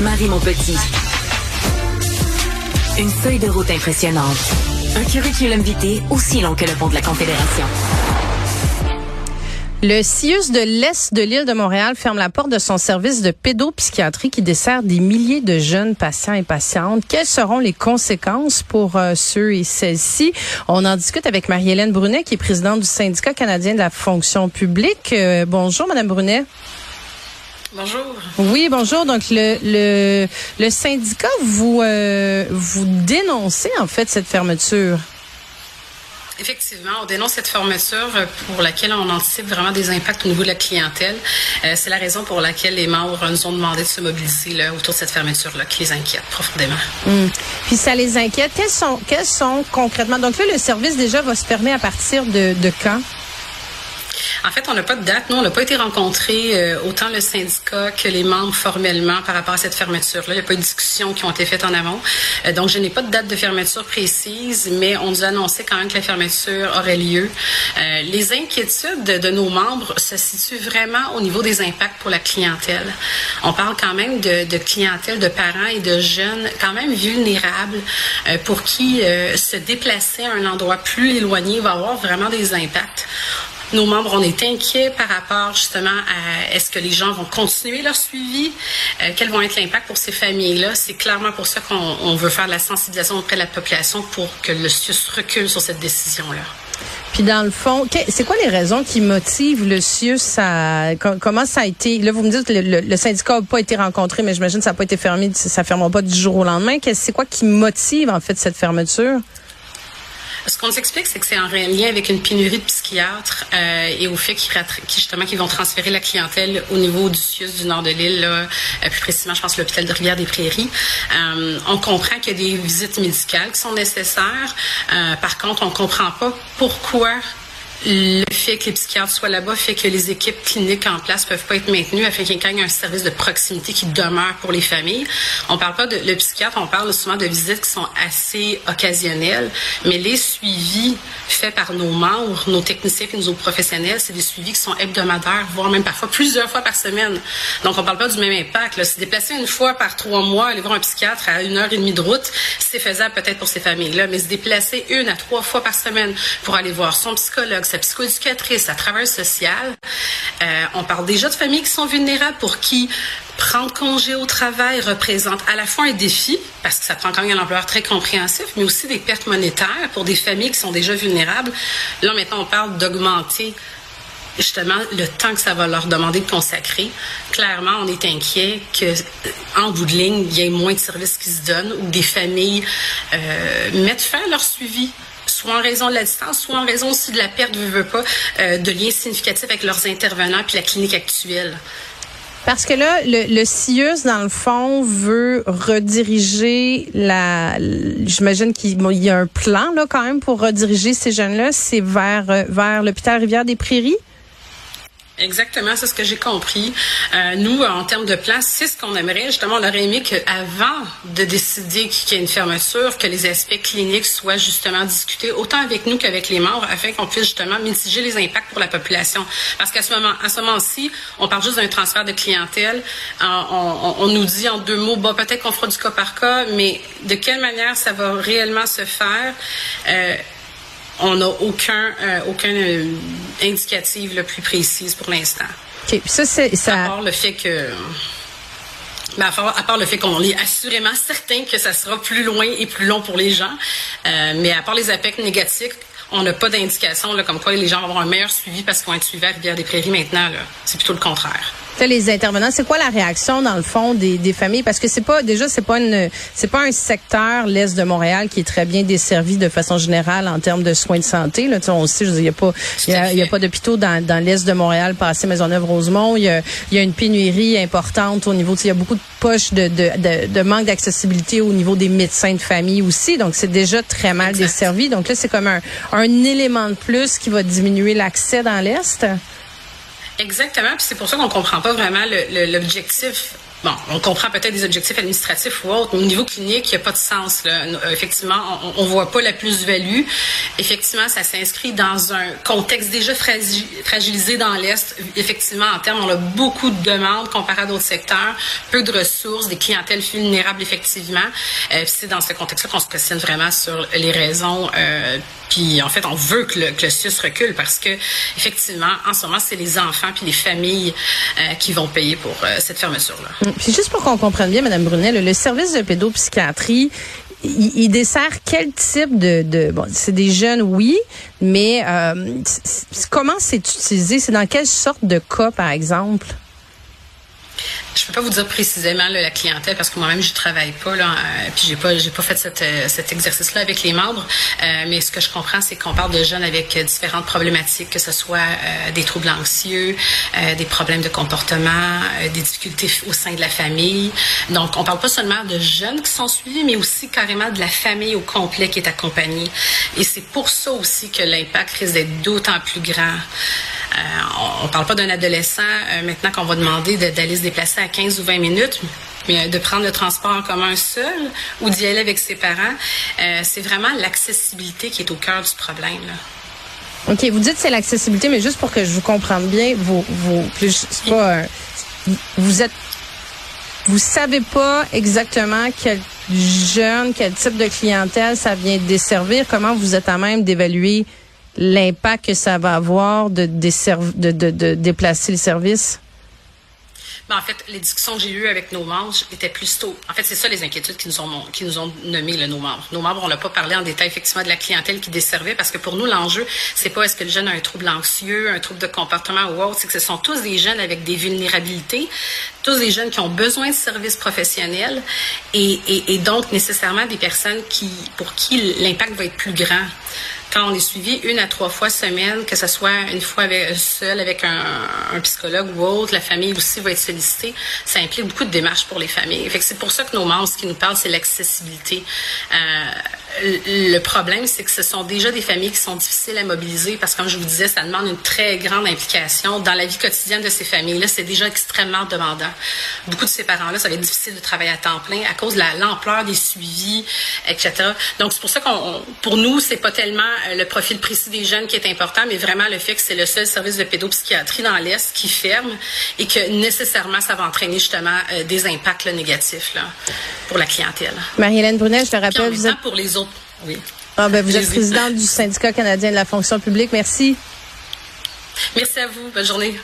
Marie Montpetit. Une feuille de route impressionnante. Un curriculum vitae aussi long que le pont de la Confédération. Le CIUS de l'Est de l'île de Montréal ferme la porte de son service de pédopsychiatrie qui dessert des milliers de jeunes patients et patientes. Quelles seront les conséquences pour euh, ceux et celles-ci? On en discute avec Marie-Hélène Brunet, qui est présidente du syndicat canadien de la fonction publique. Euh, bonjour, Madame Brunet. Bonjour. Oui, bonjour. Donc le le, le syndicat vous euh, vous dénoncez en fait cette fermeture. Effectivement, on dénonce cette fermeture pour laquelle on anticipe vraiment des impacts au niveau de la clientèle. Euh, c'est la raison pour laquelle les membres nous ont demandé de se mobiliser là, autour de cette fermeture-là, qui les inquiète profondément. Hum. Puis ça les inquiète. Quels sont, quels sont concrètement, donc là, le service déjà va se fermer à partir de, de quand? En fait, on n'a pas de date. Nous, on n'a pas été rencontrés, euh, autant le syndicat que les membres formellement par rapport à cette fermeture-là. Il n'y a pas eu de discussions qui ont été faites en amont. Euh, donc, je n'ai pas de date de fermeture précise, mais on nous a annoncé quand même que la fermeture aurait lieu. Euh, les inquiétudes de, nos membres se situent vraiment au niveau des impacts pour la clientèle. On parle quand même de, de clientèle, de parents et de jeunes quand même vulnérables pour qui se déplacer à un endroit plus éloigné va avoir vraiment des impacts. Nos membres, on est inquiets par rapport justement à est-ce que les gens vont continuer leur suivi, euh, quels vont être l'impact pour ces familles-là. C'est clairement pour ça qu'on veut faire de la sensibilisation auprès de la population pour que le CIUS recule sur cette décision-là. Puis dans le fond, c'est quoi les raisons qui motivent le CIUS à comment ça a été Là, vous me dites que le, le, syndicat n'a pas été rencontré, mais j'imagine que ça n'a pas été fermé, ça ne fermera pas du jour au lendemain. C'est quoi qui motive en fait cette fermeture? Ce qu'on nous explique, c'est que c'est en lien avec une pénurie de psychiatres euh, et au fait qu'ils qu'ils vont transférer la clientèle au niveau du CIUS du nord de l'île, euh, plus précisément, je pense l'hôpital de Rivière-des-Prairies. Euh, on comprend qu'il y a des visites médicales qui sont nécessaires. par contre, on comprend pas pourquoi le fait que les psychiatres soient là-bas fait que les équipes cliniques en place peuvent pas être maintenues afin qu'il y ait un service de proximité qui demeure pour les familles. On parle pas de le psychiatre, on parle souvent de visites qui sont assez occasionnelles, mais les suivis faits par nos membres, nos techniciens et nos professionnels, c'est des suivis qui sont hebdomadaires, voire même parfois plusieurs fois par semaine. Donc on parle pas du même impact. Se déplacer une fois par trois mois, aller voir un psychiatre à une heure et demie de route, c'est faisable peut-être pour ces familles-là, mais se déplacer une à trois fois par semaine pour aller voir son psychologue, sa psychoéducatrice, sa travailleuse sociale. Euh, on parle déjà de familles qui sont vulnérables pour qui prendre congé au travail représente à la fois un défi, parce que ça prend quand même un employeur très compréhensif, mais aussi des pertes monétaires pour des familles qui sont déjà vulnérables. Là, maintenant, on parle d'augmenter justement le temps que ça va leur demander de consacrer. Clairement, on est inquiet que, en bout de ligne, il y ait moins de services qui se donnent ou des familles euh, mettent fin à leur suivi soit en raison de la distance, soit en raison aussi de la perte, euh, de liens significatifs avec leurs intervenants puis la clinique actuelle. Parce que là, le, le CIUS, dans le fond, veut rediriger la. J'imagine qu'il y a un plan là quand même pour rediriger ces jeunes-là. C'est vers euh, vers l'hôpital Rivière des Prairies. Exactement, c'est ce que j'ai compris. Euh, nous, en termes de plan, c'est ce qu'on aimerait. Justement, on aurait aimé qu'avant de décider qu'il y ait une fermeture, que les aspects cliniques soient justement discutés, autant avec nous qu'avec les membres, afin qu'on puisse justement mitiger les impacts pour la population. Parce qu'à ce moment, à ce moment-ci, on parle juste d'un transfert de clientèle. Euh, on, on, nous dit en deux mots, bon, peut-être qu'on fera du cas par cas, mais de quelle manière ça va réellement se faire? Euh, on n'a aucun, euh, aucun euh, indicative le plus précise pour l'instant. OK. Ça, c'est, ça... À part le fait que... Ben, à, part, le fait qu'on est assurément certain que ça sera plus loin et plus long pour les gens, euh, mais à part les impacts négatifs, on n'a pas d'indication comme quoi les gens vont avoir un meilleur suivi parce qu'on être suivis à Rivière-des-Prairies maintenant. C'est plutôt le contraire les intervenants, c'est quoi la réaction dans le fond des, des familles? Parce que c'est pas déjà c'est pas une c'est pas un secteur l'est de Montréal qui est très bien desservi de façon générale en termes de soins de santé. Là, on sait, il y a pas il y a, pas d'hôpitaux dans, dans l'est de Montréal, passé Maisonneuve-Rosemont. Il y a, y a une pénurie importante au niveau. Il y a beaucoup de poches de, de, de, manque d'accessibilité au niveau des médecins de famille aussi. Donc c'est déjà très mal desservi. Donc là c'est comme un, un élément de plus qui va diminuer l'accès dans l'est. Exactement, puis c'est pour ça qu'on comprend pas vraiment l'objectif bon, on comprend peut-être des objectifs administratifs ou autres, mais au niveau clinique, il n'y a pas de sens. Euh, effectivement, on ne voit pas la plus-value. Effectivement, ça s'inscrit dans un contexte déjà fragilisé dans l'Est. Effectivement, en termes, on a beaucoup de demandes comparé à d'autres secteurs, peu de ressources, des clientèles vulnérables, effectivement. Euh, c'est dans ce contexte-là qu'on se questionne vraiment sur les raisons. Euh, puis, en fait, on veut que le, que le CIUS recule parce que, effectivement, en ce moment, c'est les enfants puis les familles qui vont payer pour cette fermeture-là. Puis juste pour qu'on comprenne bien, Mme Brunet, le, service de pédopsychiatrie, il, dessert quel type de, de bon c'est des jeunes oui mais euh, comment c'est utilisé? C'est dans quelle sorte de cas par exemple? Je peux pas vous dire précisément la clientèle parce que moi-même je travaille pas là, euh, puis j'ai pas pas fait euh, cet exercice-là avec les membres. Euh, mais ce que je comprends, c'est qu'on parle de jeunes avec différentes problématiques, que ce soit des troubles anxieux, des problèmes de comportement, des difficultés au sein de la famille. Donc on parle pas seulement de jeunes qui sont suivis, mais aussi carrément de la famille au complet qui est accompagnée. Et c'est pour ça aussi que l'impact risque d'être d'autant plus grand. On, on parle pas d'un adolescent maintenant qu'on va demander d'aller se déplacer à 15 ou 20 minutes, mais de prendre le transport en commun seul ou d'y aller avec ses parents, euh, c'est vraiment l'accessibilité qui est au cœur du problème. OK, vous dites c'est l'accessibilité, mais juste pour que je vous comprenne bien, vous, vous, pas, vous êtes, vous savez pas exactement quel jeune, quel type de clientèle ça vient desservir. Comment vous êtes à même d'évaluer l'impact que ça va avoir de, déplacer le service? Ben, en fait, les discussions que j'ai eues avec nos membres étaient plus tôt. En fait, c'est ça les inquiétudes qui nous ont, qui nous ont nos membres. Nos membres, on n'a pas parlé en détail effectivement de la clientèle qui desservait parce que pour nous, l'enjeu, c'est pas est-ce que le jeune a un trouble anxieux, un trouble de comportement ou autre, c'est que ce sont tous des jeunes avec des vulnérabilités, tous des jeunes qui ont besoin de services professionnels et, et, et donc nécessairement des personnes qui, pour qui l'impact va être plus grand on est suivi une à trois fois semaine, que ce soit une fois avec, seul avec un, psychologue ou autre, la famille aussi va être sollicitée, ça implique beaucoup de démarches pour les familles. C'est pour ça que nos membres, ce qui nous parlent, c'est l'accessibilité. Euh, le problème, c'est que ce sont déjà des familles qui sont difficiles à mobiliser parce que, comme je vous disais, ça demande une très grande implication dans la vie quotidienne de ces familles-là. C'est déjà extrêmement demandant. Beaucoup de ces parents-là, ça va être difficile de travailler à temps plein à cause de l'ampleur des suivis, etc. Donc, c'est pour ça qu'on, pour nous, c'est pas tellement euh, le profil précis des jeunes qui est important, mais vraiment le fait que c'est le seul service de pédopsychiatrie dans l'Est qui ferme et que nécessairement, ça va entraîner justement euh, des impacts négatifs là, pour la clientèle. Marie-Hélène Brunet, je te rappelle, vous êtes... pour les autres oui. Ah, ben, vous êtes présidente du syndicat canadien de la fonction publique. Merci. Merci à vous. Bonne journée.